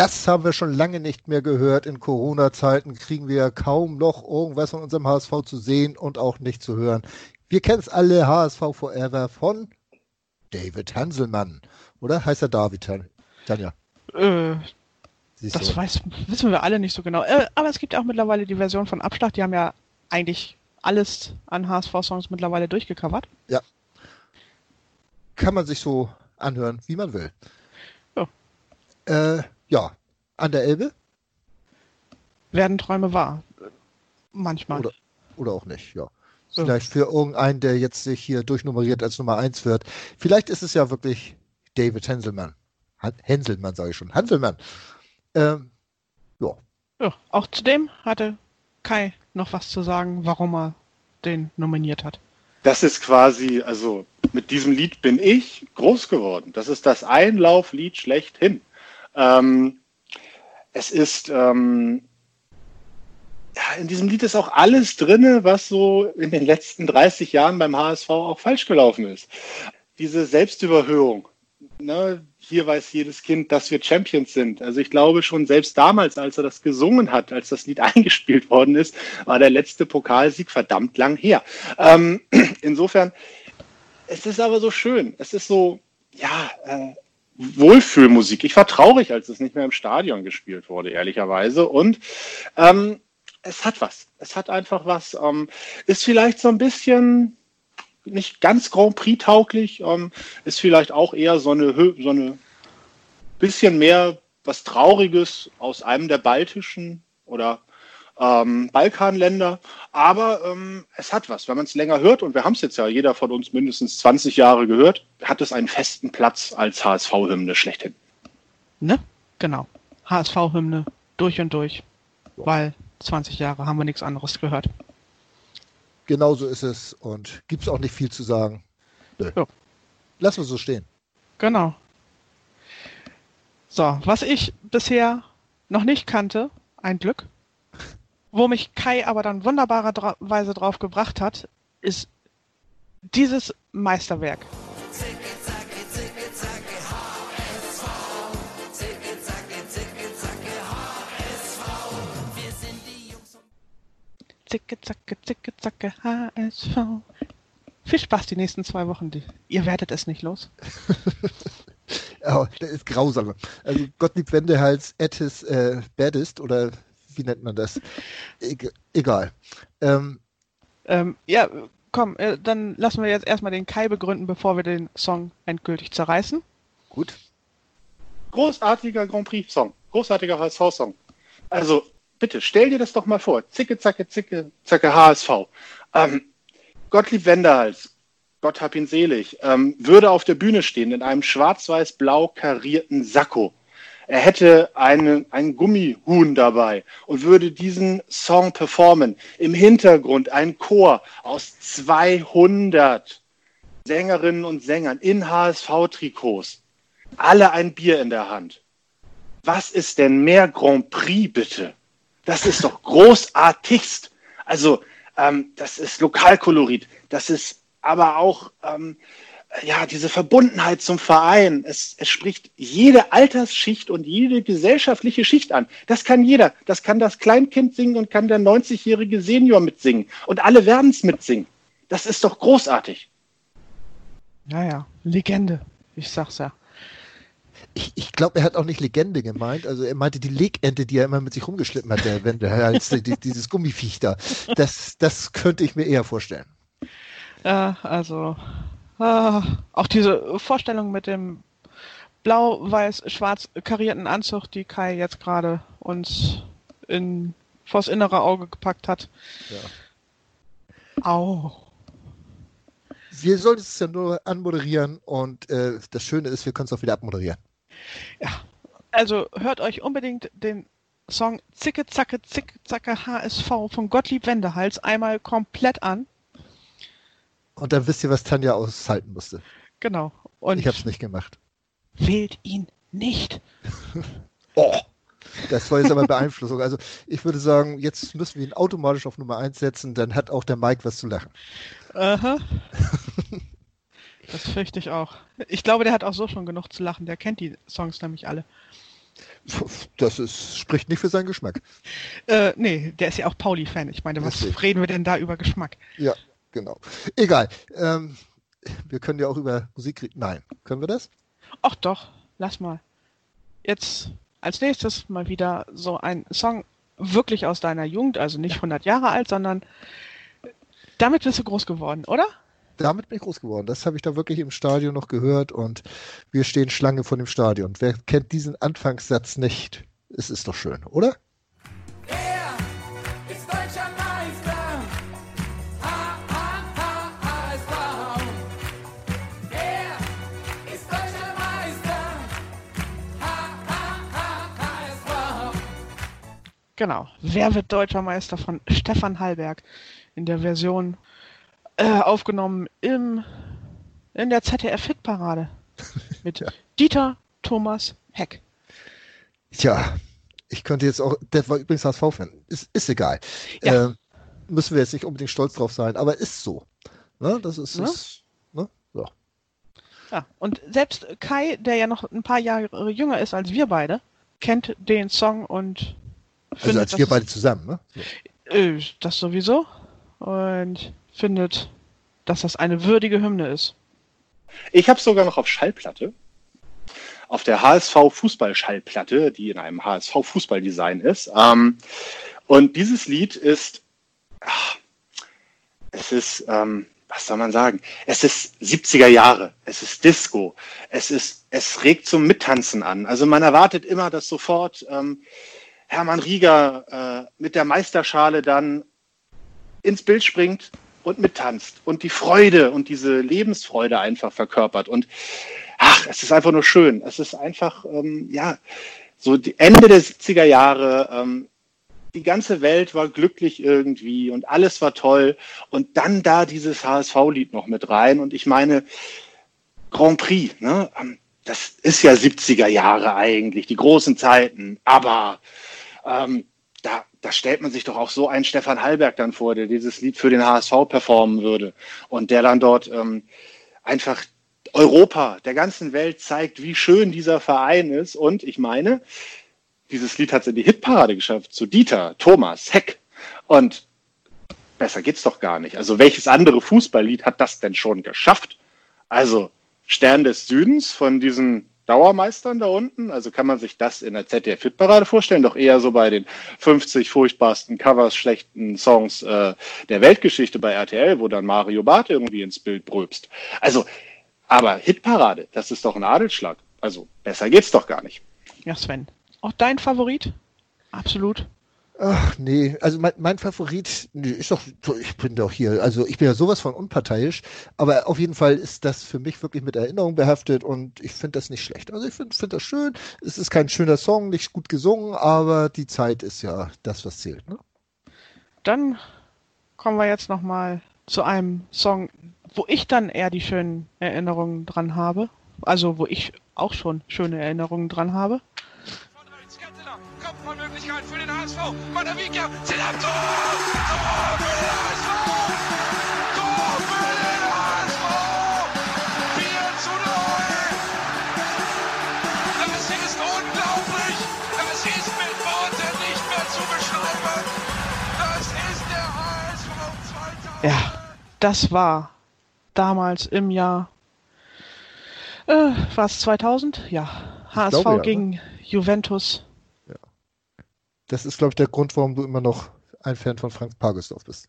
Das haben wir schon lange nicht mehr gehört. In Corona-Zeiten kriegen wir kaum noch irgendwas von unserem HSV zu sehen und auch nicht zu hören. Wir kennen es alle, HSV Forever von David Hanselmann. Oder heißt er David? Tan- Tanja? Äh, das weiß, wissen wir alle nicht so genau. Äh, aber es gibt ja auch mittlerweile die Version von Abschlag. Die haben ja eigentlich alles an HSV-Songs mittlerweile durchgecovert. Kann man sich so anhören, wie man will. Ja. Äh, ja, an der Elbe Werden Träume wahr. Manchmal. Oder- oder auch nicht, ja. Ja. Vielleicht für irgendeinen, der jetzt sich hier durchnummeriert als Nummer 1 wird. Vielleicht ist es ja wirklich David Henselmann. Henselmann sage ich schon. Hanselmann. Ähm, ja. ja. Auch zudem hatte Kai noch was zu sagen, warum er den nominiert hat. Das ist quasi, also mit diesem Lied bin ich groß geworden. Das ist das Einlauflied schlechthin. Ähm, es ist, ähm, ja, in diesem Lied ist auch alles drin, was so in den letzten 30 Jahren beim HSV auch falsch gelaufen ist. Diese Selbstüberhöhung, ne, hier weiß jedes Kind, dass wir Champions sind. Also ich glaube schon selbst damals, als er das gesungen hat, als das Lied <laughs> eingespielt worden ist, war der letzte Pokalsieg verdammt lang her. Ähm, <clears throat> insofern, es ist aber so schön. Es ist so, ja, äh, Wohlfühlmusik. Ich war traurig, als es nicht mehr im Stadion gespielt wurde, ehrlicherweise. Und ähm, es hat was. Es hat einfach was. Ähm, ist vielleicht so ein bisschen nicht ganz Grand Prix tauglich, ähm, ist vielleicht auch eher so eine, so eine bisschen mehr was Trauriges aus einem der baltischen oder ähm, Balkanländer. Aber ähm, es hat was. Wenn man es länger hört, und wir haben es jetzt ja jeder von uns mindestens 20 Jahre gehört, hat es einen festen Platz als HSV-Hymne schlechthin. Ne? Genau. HSV-Hymne durch und durch. Weil 20 Jahre haben wir nichts anderes gehört. Genau so ist es und gibt es auch nicht viel zu sagen. Nö. Ja. Lassen wir so stehen. Genau. So, was ich bisher noch nicht kannte, ein Glück, wo mich Kai aber dann wunderbarerweise drauf gebracht hat, ist dieses Meisterwerk. Zicke, zacke, zicke, zacke, HSV. Viel Spaß die nächsten zwei Wochen. Ihr werdet es nicht los. <laughs> oh, der ist grausam. Also Gottlieb Wendehals at his äh, baddest oder wie nennt man das? E egal. Ähm, ähm, ja, komm, äh, dann lassen wir jetzt erstmal den Kai begründen, bevor wir den Song endgültig zerreißen. Gut. Großartiger Grand Prix-Song. Großartiger HSV-Song. Also bitte, stell dir das doch mal vor. Zicke, zacke, zicke, zacke, HSV. Ähm, Gottlieb Wenderhals, Gott hab ihn selig, ähm, würde auf der Bühne stehen in einem schwarz-weiß-blau karierten Sakko. Er hätte eine, einen Gummihuhn dabei und würde diesen Song performen. Im Hintergrund ein Chor aus 200 Sängerinnen und Sängern in HSV-Trikots. Alle ein Bier in der Hand. Was ist denn mehr Grand Prix, bitte? Das ist doch großartigst. Also, ähm, das ist Lokalkolorit. Das ist aber auch, ähm, ja, diese Verbundenheit zum Verein. Es, es spricht jede Altersschicht und jede gesellschaftliche Schicht an. Das kann jeder. Das kann das Kleinkind singen und kann der 90-jährige Senior mitsingen. Und alle werden es mitsingen. Das ist doch großartig. Naja, Legende. Ich sag's ja ich, ich glaube, er hat auch nicht Legende gemeint. Also er meinte die Legente, die er immer mit sich rumgeschlitten hat, der Wende, als die, dieses Gummiviech da. Das, das könnte ich mir eher vorstellen. Ja, also äh, auch diese Vorstellung mit dem blau-weiß-schwarz karierten Anzug, die Kai jetzt gerade uns in, vors innere Auge gepackt hat. Ja. Au. Wir sollten es ja nur anmoderieren und äh, das Schöne ist, wir können es auch wieder abmoderieren. Ja, also hört euch unbedingt den Song Zicke Zacke Zicke Zacke HSV von Gottlieb Wendehals einmal komplett an. Und dann wisst ihr, was Tanja aushalten musste. Genau. Und ich habe es nicht gemacht. Wählt ihn nicht. <laughs> oh. Das war jetzt aber Beeinflussung. Also ich würde sagen, jetzt müssen wir ihn automatisch auf Nummer 1 setzen, dann hat auch der Mike was zu lachen. Aha. <laughs> Das fürchte ich auch. Ich glaube, der hat auch so schon genug zu lachen. Der kennt die Songs nämlich alle. Das ist, spricht nicht für seinen Geschmack. Äh, nee, der ist ja auch Pauli-Fan. Ich meine, was Deswegen. reden wir denn da über Geschmack? Ja, genau. Egal. Ähm, wir können ja auch über Musik reden. Nein, können wir das? Ach doch, lass mal. Jetzt als nächstes mal wieder so ein Song wirklich aus deiner Jugend, also nicht 100 Jahre alt, sondern damit bist du groß geworden, oder? damit bin ich groß geworden. Das habe ich da wirklich im Stadion noch gehört und wir stehen Schlange vor dem Stadion. Wer kennt diesen Anfangssatz nicht? Es ist doch schön, oder? Genau. Wer wird deutscher Meister von Stefan Hallberg in der Version äh, aufgenommen im, in der ZDF-Hitparade <laughs> mit ja. Dieter Thomas Heck. Tja, ich könnte jetzt auch, der war übrigens HSV-Fan, ist, ist egal. Ja. Äh, müssen wir jetzt nicht unbedingt stolz drauf sein, aber ist so. Ne? Das ist, ja. ist ne? so. Ja, und selbst Kai, der ja noch ein paar Jahre jünger ist als wir beide, kennt den Song und also findet, als wir beide zusammen, ne? So. Äh, das sowieso. Und findet, dass das eine würdige Hymne ist. Ich habe sogar noch auf Schallplatte auf der HSV Fußball-Schallplatte, die in einem HSV Fußball-Design ist. Ähm, und dieses Lied ist, ach, es ist, ähm, was soll man sagen? Es ist 70er Jahre, es ist Disco, es ist, es regt zum Mittanzen an. Also man erwartet immer, dass sofort ähm, Hermann Rieger äh, mit der Meisterschale dann ins Bild springt und mittanzt und die Freude und diese Lebensfreude einfach verkörpert. Und ach, es ist einfach nur schön. Es ist einfach, ähm, ja, so die Ende der 70er Jahre, ähm, die ganze Welt war glücklich irgendwie und alles war toll. Und dann da dieses HSV-Lied noch mit rein. Und ich meine, Grand Prix, ne? Ähm, das ist ja 70er Jahre eigentlich, die großen Zeiten. Aber ähm, da, da stellt man sich doch auch so einen Stefan Hallberg dann vor, der dieses Lied für den HSV performen würde und der dann dort ähm, einfach Europa, der ganzen Welt zeigt, wie schön dieser Verein ist. Und ich meine, dieses Lied hat es in die Hitparade geschafft zu Dieter, Thomas, Heck. Und besser geht's doch gar nicht. Also welches andere Fußballlied hat das denn schon geschafft? Also Stern des Südens von diesen Dauermeistern da unten. Also kann man sich das in der ZDF-Hitparade vorstellen, doch eher so bei den 50 furchtbarsten Covers, schlechten Songs äh, der Weltgeschichte bei RTL, wo dann Mario Barth irgendwie ins Bild brülpst. Also aber Hitparade, das ist doch ein Adelsschlag. Also besser geht's doch gar nicht. Ja, Sven. Auch dein Favorit? Absolut. Ach nee, also mein, mein Favorit nee, ist doch, ich bin doch hier, also ich bin ja sowas von unparteiisch, aber auf jeden Fall ist das für mich wirklich mit Erinnerung behaftet und ich finde das nicht schlecht. Also ich finde find das schön, es ist kein schöner Song, nicht gut gesungen, aber die Zeit ist ja das, was zählt. Ne? Dann kommen wir jetzt nochmal zu einem Song, wo ich dann eher die schönen Erinnerungen dran habe. Also wo ich auch schon schöne Erinnerungen dran habe. Kopfballmöglichkeit für den HSV. Madavica, zählt ab, Tor! Tor für den HSV! Tor für den HSV! 4 zu 0! Das ist unglaublich! Das ist mit Worten nicht mehr zu beschreiben! Das ist der HSV 2000! Ja, das war damals im Jahr, äh, war es 2000? Ja, HSV glaube, ja, gegen ne? Juventus. Das ist, glaube ich, der Grund, warum du immer noch ein Fan von Frank Pagelsdorf bist.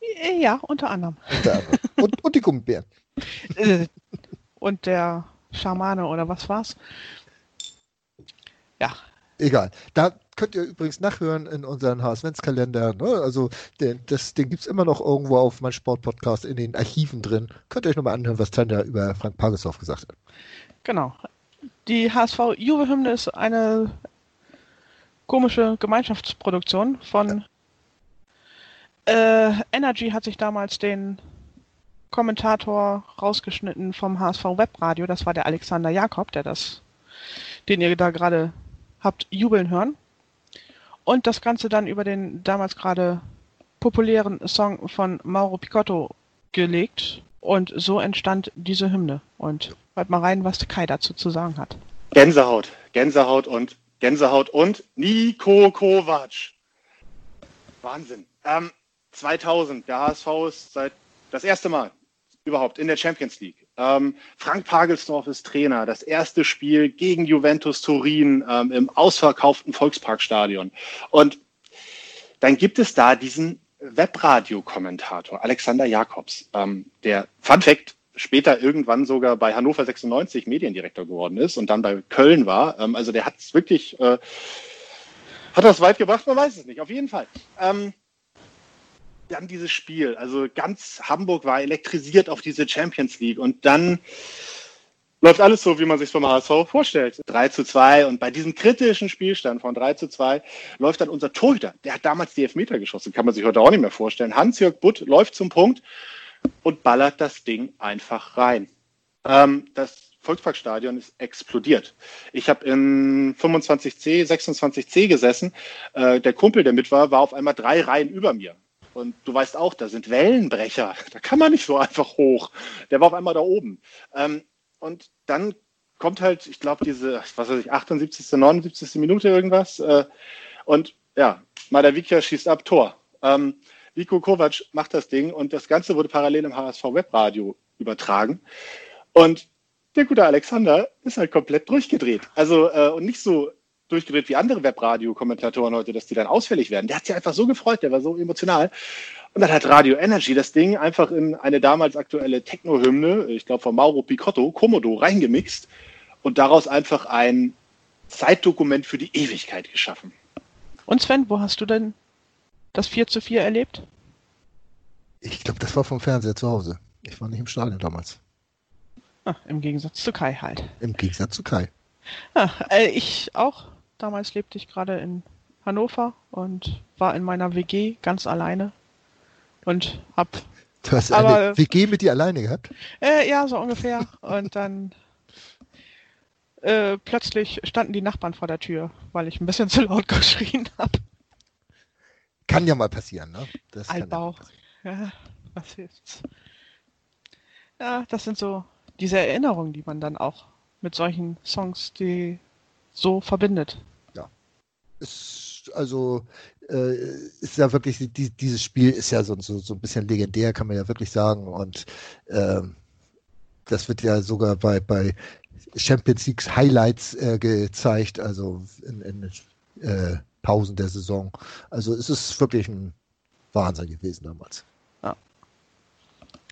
Äh, ja, unter anderem. Unter anderem. und, und die Gummibären. <laughs> Äh, und der Schamane oder was war's? Ja. Egal. Da könnt ihr übrigens nachhören in unseren HSV-Kalender. Ne? Also den, das, den gibt es immer noch irgendwo auf meinem Sportpodcast in den Archiven drin. Könnt ihr euch nochmal anhören, was Tanja über Frank Pagesdorf gesagt hat. Genau. Die HSV-Juve-Hymne ist eine komische Gemeinschaftsproduktion von äh, Energy hat sich damals den Kommentator rausgeschnitten vom HSV Webradio. Das war der Alexander Jakob, der das, den ihr da gerade habt jubeln hören. Und das Ganze dann über den damals gerade populären Song von Mauro Picotto gelegt. Und so entstand diese Hymne. Und hört mal rein, was Kai dazu zu sagen hat. Gänsehaut, Gänsehaut und Gänsehaut und Nico Kovac. Wahnsinn. Ähm, 2000, der HSV ist seit das erste Mal überhaupt in der Champions League. Ähm, Frank Pagelsdorf ist Trainer. Das erste Spiel gegen Juventus Turin ähm, im ausverkauften Volksparkstadion. Und dann gibt es da diesen Webradio-Kommentator, Alexander Jakobs, ähm, der, Fun Fact, später irgendwann sogar bei Hannover 96 Mediendirektor geworden ist und dann bei Köln war. Ähm, also der hat es wirklich, äh, hat das weit gebracht, man weiß es nicht, auf jeden Fall. Ähm, dann dieses Spiel. Also ganz Hamburg war elektrisiert auf diese Champions League und dann läuft alles so, wie man sich vom HSV vorstellt. 3 zu 2 und bei diesem kritischen Spielstand von 3 zu 2 läuft dann unser Torhüter, der hat damals die Elfmeter geschossen, kann man sich heute auch nicht mehr vorstellen. Hans-Jörg Butt läuft zum Punkt und ballert das Ding einfach rein. Ähm, das Volksparkstadion ist explodiert. Ich habe in 25C, 26C gesessen. Äh, der Kumpel, der mit war, war auf einmal drei Reihen über mir. Und du weißt auch, da sind Wellenbrecher. Da kann man nicht so einfach hoch. Der war auf einmal da oben. Ähm, und dann kommt halt, ich glaube, diese, was weiß ich, 78., 79. Minute irgendwas. Äh, und ja, Madavikia schießt ab, Tor. Ähm, Vico Kovac macht das Ding und das Ganze wurde parallel im HSV Webradio übertragen. Und der gute Alexander ist halt komplett durchgedreht. Also äh, und nicht so durchgedreht wie andere Webradio-Kommentatoren heute, dass die dann ausfällig werden. Der hat sich einfach so gefreut, der war so emotional. Und dann hat Radio Energy das Ding einfach in eine damals aktuelle Techno-Hymne, ich glaube von Mauro Picotto, Komodo, reingemixt und daraus einfach ein Zeitdokument für die Ewigkeit geschaffen. Und Sven, wo hast du denn das 4 zu 4 erlebt? Ich glaube, das war vom Fernseher zu Hause. Ich war nicht im Stadion damals. Ah, Im Gegensatz zu Kai halt. Im Gegensatz zu Kai. Ja, äh, ich auch. Damals lebte ich gerade in Hannover und war in meiner WG ganz alleine und hab. Du hast aber, eine WG mit dir alleine gehabt? Äh, ja, so ungefähr. Und dann äh, plötzlich standen die Nachbarn vor der Tür, weil ich ein bisschen zu laut <laughs> geschrien habe. Kann ja mal passieren, ne? Das Altbau. Ja, ja, was hilft's? Ja, das sind so diese Erinnerungen, die man dann auch mit solchen Songs, die so verbindet. Ja. Ist, also äh, ist ja wirklich, die, dieses Spiel ist ja so, so, so ein bisschen legendär, kann man ja wirklich sagen. Und äh, das wird ja sogar bei, bei Champions League Highlights äh, gezeigt, also in, in äh, Pausen der Saison. Also es ist wirklich ein Wahnsinn gewesen damals. Ja.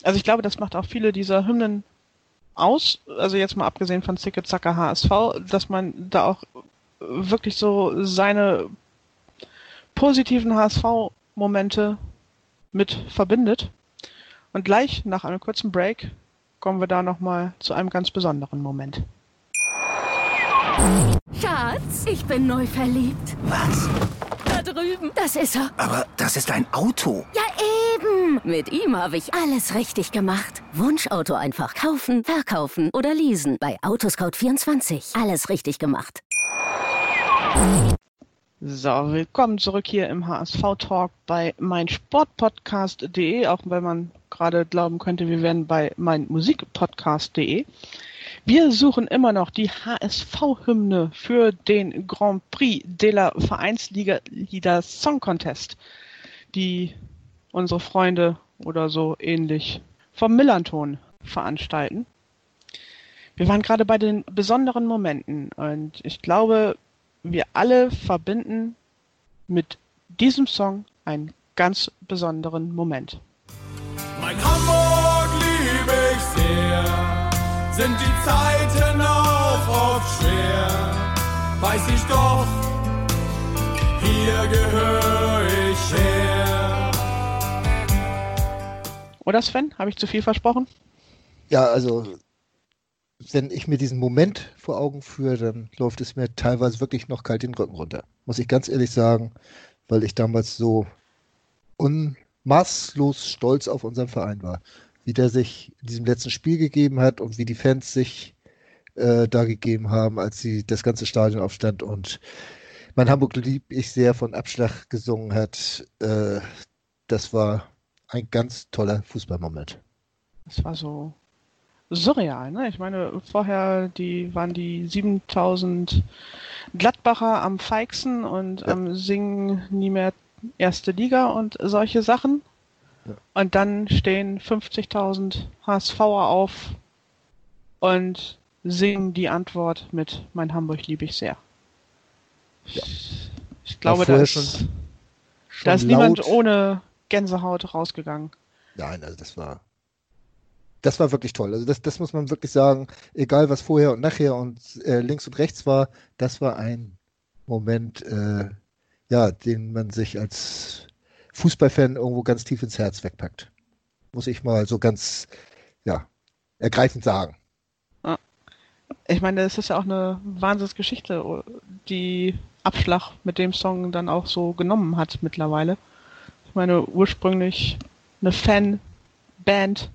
Also ich glaube, das macht auch viele dieser Hymnen aus, also jetzt mal abgesehen von Zicke Zacke HSV, dass man da auch wirklich so seine positiven HSV-Momente mit verbindet. Und gleich nach einem kurzen Break kommen wir da nochmal zu einem ganz besonderen Moment. Schatz, ich bin neu verliebt. Was? Da drüben. Das ist er. Aber das ist ein Auto. Ja, eben. Mit ihm habe ich alles richtig gemacht. Wunschauto einfach kaufen, verkaufen oder leasen. Bei Autoscout24. Alles richtig gemacht. So, willkommen zurück hier im HSV-Talk bei meinsportpodcast.de, auch wenn man gerade glauben könnte, wir wären bei meinmusikpodcast.de. Wir suchen immer noch die HSV-Hymne für den Grand Prix de la Vereinsliga Liga Song Contest, die unsere Freunde oder so ähnlich vom Millanton veranstalten. Wir waren gerade bei den besonderen Momenten und ich glaube, wir alle verbinden mit diesem Song einen ganz besonderen Moment. Mein Hamburg liebe ich sehr, sind die Zeiten auch oft schwer, weiß ich doch, hier gehöre ich her. Oder Sven, habe ich zu viel versprochen? Ja, also wenn ich mir diesen Moment vor Augen führe, dann läuft es mir teilweise wirklich noch kalt den Rücken runter. Muss ich ganz ehrlich sagen, weil ich damals so unmaßlos stolz auf unseren Verein war. Wie der sich in diesem letzten Spiel gegeben hat und wie die Fans sich äh, da gegeben haben, als sie das ganze Stadion aufstand und mein Hamburg lieb ich sehr von Abschlag gesungen hat. Äh, das war ein ganz toller Fußballmoment. Das war so surreal. Ne? Ich meine, vorher die waren die 7000 Gladbacher am feigsten und ja. ähm, singen nie mehr erste Liga und solche Sachen. Ja. Und dann stehen 50.000 HSVer auf und singen die Antwort mit Mein Hamburg liebe ich sehr. Ja. Ich glaube, da ist, schon, schon da ist niemand ohne Gänsehaut rausgegangen. Nein, also das war das war wirklich toll. Also das, das muss man wirklich sagen, egal was vorher und nachher und äh, links und rechts war, das war ein Moment, äh, ja, den man sich als Fußballfan irgendwo ganz tief ins Herz wegpackt. Muss ich mal so ganz, ja, ergreifend sagen. Ich meine, es ist ja auch eine Wahnsinnsgeschichte, die Abschlag mit dem Song dann auch so genommen hat mittlerweile. Ich meine, ursprünglich eine Fanband,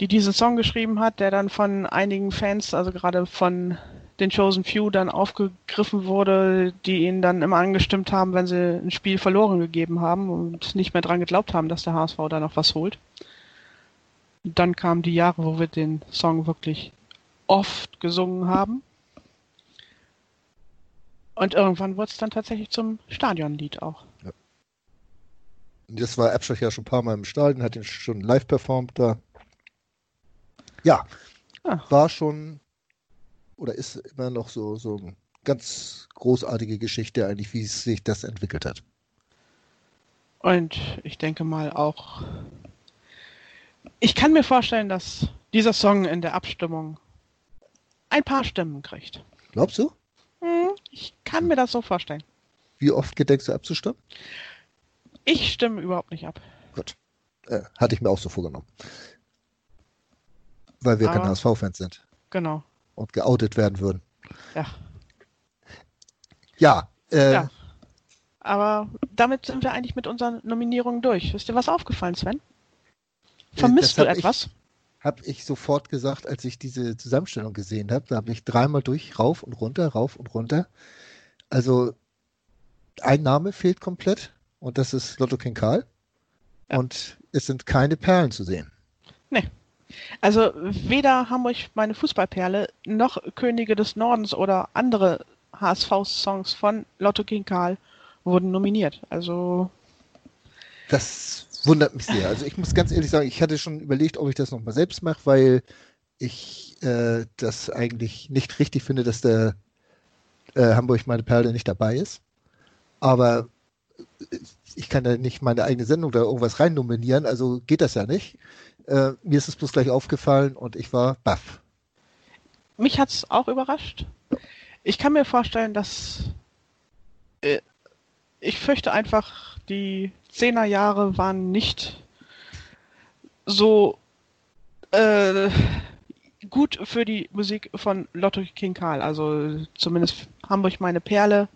die diesen Song geschrieben hat, der dann von einigen Fans, also gerade von den Chosen Few, dann aufgegriffen wurde, die ihn dann immer angestimmt haben, wenn sie ein Spiel verloren gegeben haben und nicht mehr dran geglaubt haben, dass der HSV da noch was holt. Dann kamen die Jahre, wo wir den Song wirklich oft gesungen haben. Und irgendwann wurde es dann tatsächlich zum Stadionlied auch. Ja. Das war Abschach ja schon ein paar Mal im Stadion, hat ihn schon live performt da. Ja, ah. war schon oder ist immer noch so, so eine ganz großartige Geschichte eigentlich, wie sich das entwickelt hat. Und ich denke mal auch, ich kann mir vorstellen, dass dieser Song in der Abstimmung ein paar Stimmen kriegt. Glaubst du? Hm, ich kann mir das so vorstellen. Wie oft gedenkst du abzustimmen? Ich stimme überhaupt nicht ab. Gut. Äh, hatte ich mir auch so vorgenommen. Weil wir Aber, keine HSV-Fans sind. Genau. Und geoutet werden würden. Ja. Ja. Äh, ja. Aber damit sind wir eigentlich mit unseren Nominierungen durch. Ist dir was aufgefallen, Sven? Äh, Vermisst du etwas? Habe ich sofort gesagt, als ich diese Zusammenstellung gesehen habe. Da habe ich dreimal durch, rauf und runter, rauf und runter. Also ein Name fehlt komplett und das ist Lotto King Karl. Ja. Und es sind keine Perlen zu sehen. Nee. Also weder Hamburg meine Fußballperle noch Könige des Nordens oder andere HSV-Songs von Lotto King Karl wurden nominiert. Also das wundert mich sehr. Also ich muss ganz ehrlich sagen, ich hatte schon überlegt, ob ich das nochmal selbst mache, weil ich äh, das eigentlich nicht richtig finde, dass der äh, Hamburg meine Perle nicht dabei ist. Aber ich kann da nicht meine eigene Sendung da irgendwas rein nominieren, also geht das ja nicht. Äh, mir ist es bloß gleich aufgefallen und ich war baff. Mich hat es auch überrascht. Ich kann mir vorstellen, dass äh, ich fürchte einfach, die Zehnerjahre waren nicht so äh, gut für die Musik von Lotto King Karl. Also zumindest Hamburg meine Perle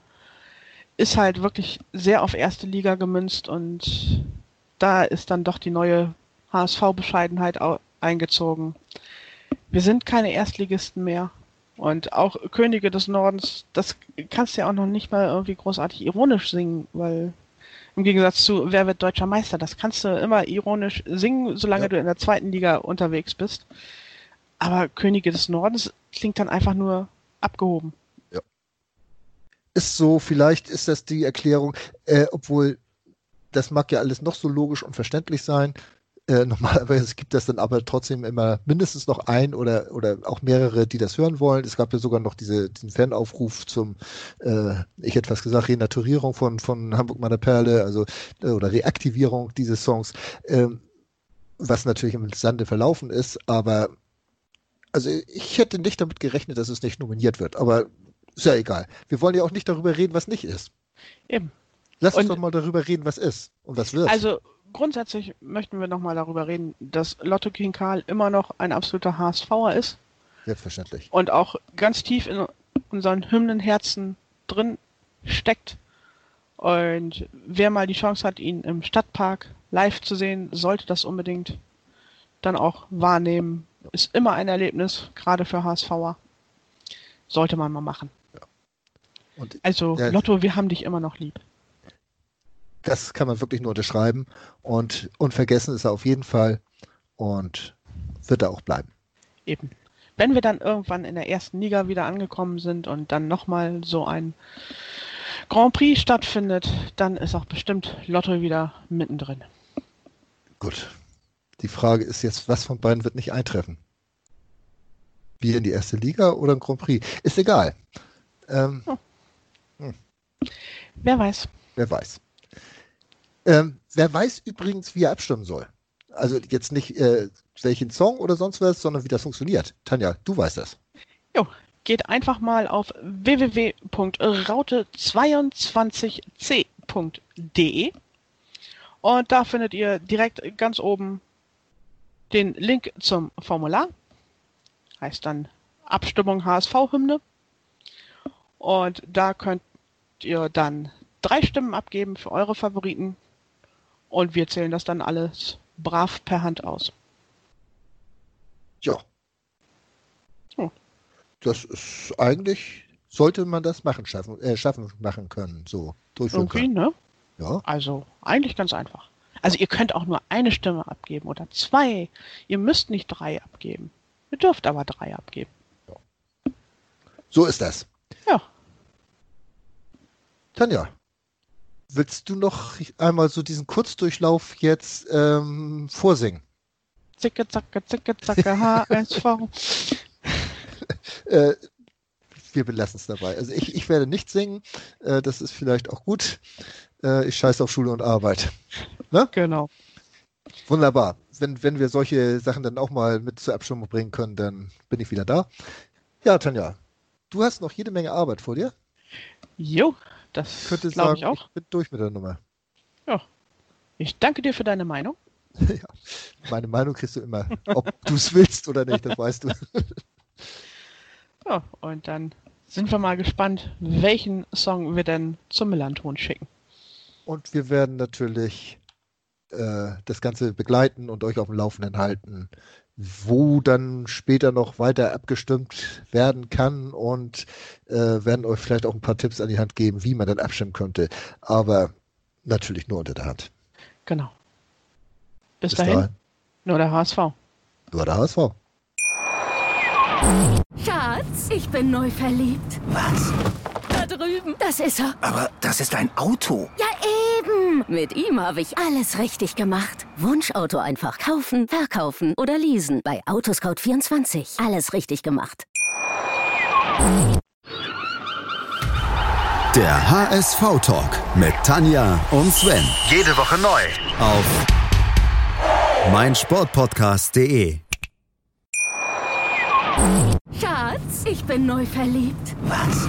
ist halt wirklich sehr auf erste Liga gemünzt und da ist dann doch die neue HSV-Bescheidenheit eingezogen. Wir sind keine Erstligisten mehr. Und auch Könige des Nordens, das kannst du ja auch noch nicht mal irgendwie großartig ironisch singen, weil im Gegensatz zu Wer wird deutscher Meister, das kannst du immer ironisch singen, solange ja. du in der zweiten Liga unterwegs bist. Aber Könige des Nordens klingt dann einfach nur abgehoben. Ja. Ist so, vielleicht ist das die Erklärung, äh, obwohl das mag ja alles noch so logisch und verständlich sein. Äh, <laughs> normalerweise gibt es dann aber trotzdem immer mindestens noch ein oder, oder auch mehrere, die das hören wollen. Es gab ja sogar noch diese, diesen Fanaufruf zum, äh, ich hätte was gesagt, Renaturierung von, von Hamburg meiner Perle, also äh, oder Reaktivierung dieses Songs, ähm, was natürlich im Sande verlaufen ist, aber also ich hätte nicht damit gerechnet, dass es nicht nominiert wird, aber ist ja egal. Wir wollen ja auch nicht darüber reden, was nicht ist. Eben. Lass uns doch mal darüber reden, was ist und was wird. Also grundsätzlich möchten wir nochmal darüber reden, dass Lotto King Karl immer noch ein absoluter HSVer ist. Selbstverständlich. Und auch ganz tief in unseren Hymnenherzen drin steckt. Und wer mal die Chance hat, ihn im Stadtpark live zu sehen, sollte das unbedingt dann auch wahrnehmen. Ist immer ein Erlebnis, gerade für HSVer. Sollte man mal machen. Ja. also, Lotto, wir haben dich immer noch lieb das kann man wirklich nur unterschreiben. Und unvergessen ist er auf jeden Fall und wird er auch bleiben. Eben. Wenn wir dann irgendwann in der ersten Liga wieder angekommen sind und dann nochmal so ein Grand Prix stattfindet, dann ist auch bestimmt Lotto wieder mittendrin. Gut. Die Frage ist jetzt, was von beiden wird nicht eintreffen? Wir in die erste Liga oder ein Grand Prix? Ist egal. Ähm, oh. hm. Wer weiß. Wer weiß. Ähm, wer weiß übrigens, wie er abstimmen soll. Also jetzt nicht äh, welchen Song oder sonst was, sondern wie das funktioniert. Tanja, du weißt das. Jo, geht einfach mal auf www.raute22c.de und da findet ihr direkt ganz oben den Link zum Formular. Heißt dann Abstimmung HSV-Hymne. Und da könnt ihr dann drei Stimmen abgeben für eure Favoriten. Und wir zählen das dann alles brav per Hand aus. Ja. Oh. Das ist eigentlich, sollte man das machen, schaffen, äh, schaffen machen können, so durchführen Irgendwie, können. ne? Ja. Also eigentlich ganz einfach. Also ihr könnt auch nur eine Stimme abgeben oder zwei. Ihr müsst nicht drei abgeben. Ihr dürft aber drei abgeben. Ja. So ist das. Ja. Tanja, willst du noch einmal so diesen Kurzdurchlauf jetzt ähm, vorsingen? Zicke, zacke, zicke, zacke, HSV. <laughs> äh, wir belassen es dabei. Also ich, ich werde nicht singen. Äh, das ist vielleicht auch gut. Äh, ich scheiße auf Schule und Arbeit. Ne? Genau. Wunderbar. Wenn, wenn wir solche Sachen dann auch mal mit zur Abstimmung bringen können, dann bin ich wieder da. Ja, Tanja, du hast noch jede Menge Arbeit vor dir. Jo, das glaube ich auch. Ich bin durch mit der Nummer. Ja. Ich danke dir für deine Meinung. <laughs> ja, meine Meinung kriegst du immer, ob du es willst oder nicht, das weißt du. <laughs> ja, und dann sind wir mal gespannt, welchen Song wir denn zum Melanton schicken. Und wir werden natürlich äh, das Ganze begleiten und euch auf dem Laufenden halten, wo dann später noch weiter abgestimmt werden kann und äh, werden euch vielleicht auch ein paar Tipps an die Hand geben, wie man dann abstimmen könnte. Aber natürlich nur unter der Hand. Genau. Bis, Bis dahin, dahin, nur der HSV. Nur der HSV. Schatz, ich bin neu verliebt. Was? Da drüben. Das ist er. Aber das ist ein Auto. Ja, Mit ihm habe ich alles richtig gemacht. Wunschauto einfach kaufen, verkaufen oder leasen. Bei Autoscout24. Alles richtig gemacht. Der HSV-Talk mit Tanja und Sven. Jede Woche neu. Auf meinsportpodcast.de. Schatz, ich bin neu verliebt. Was?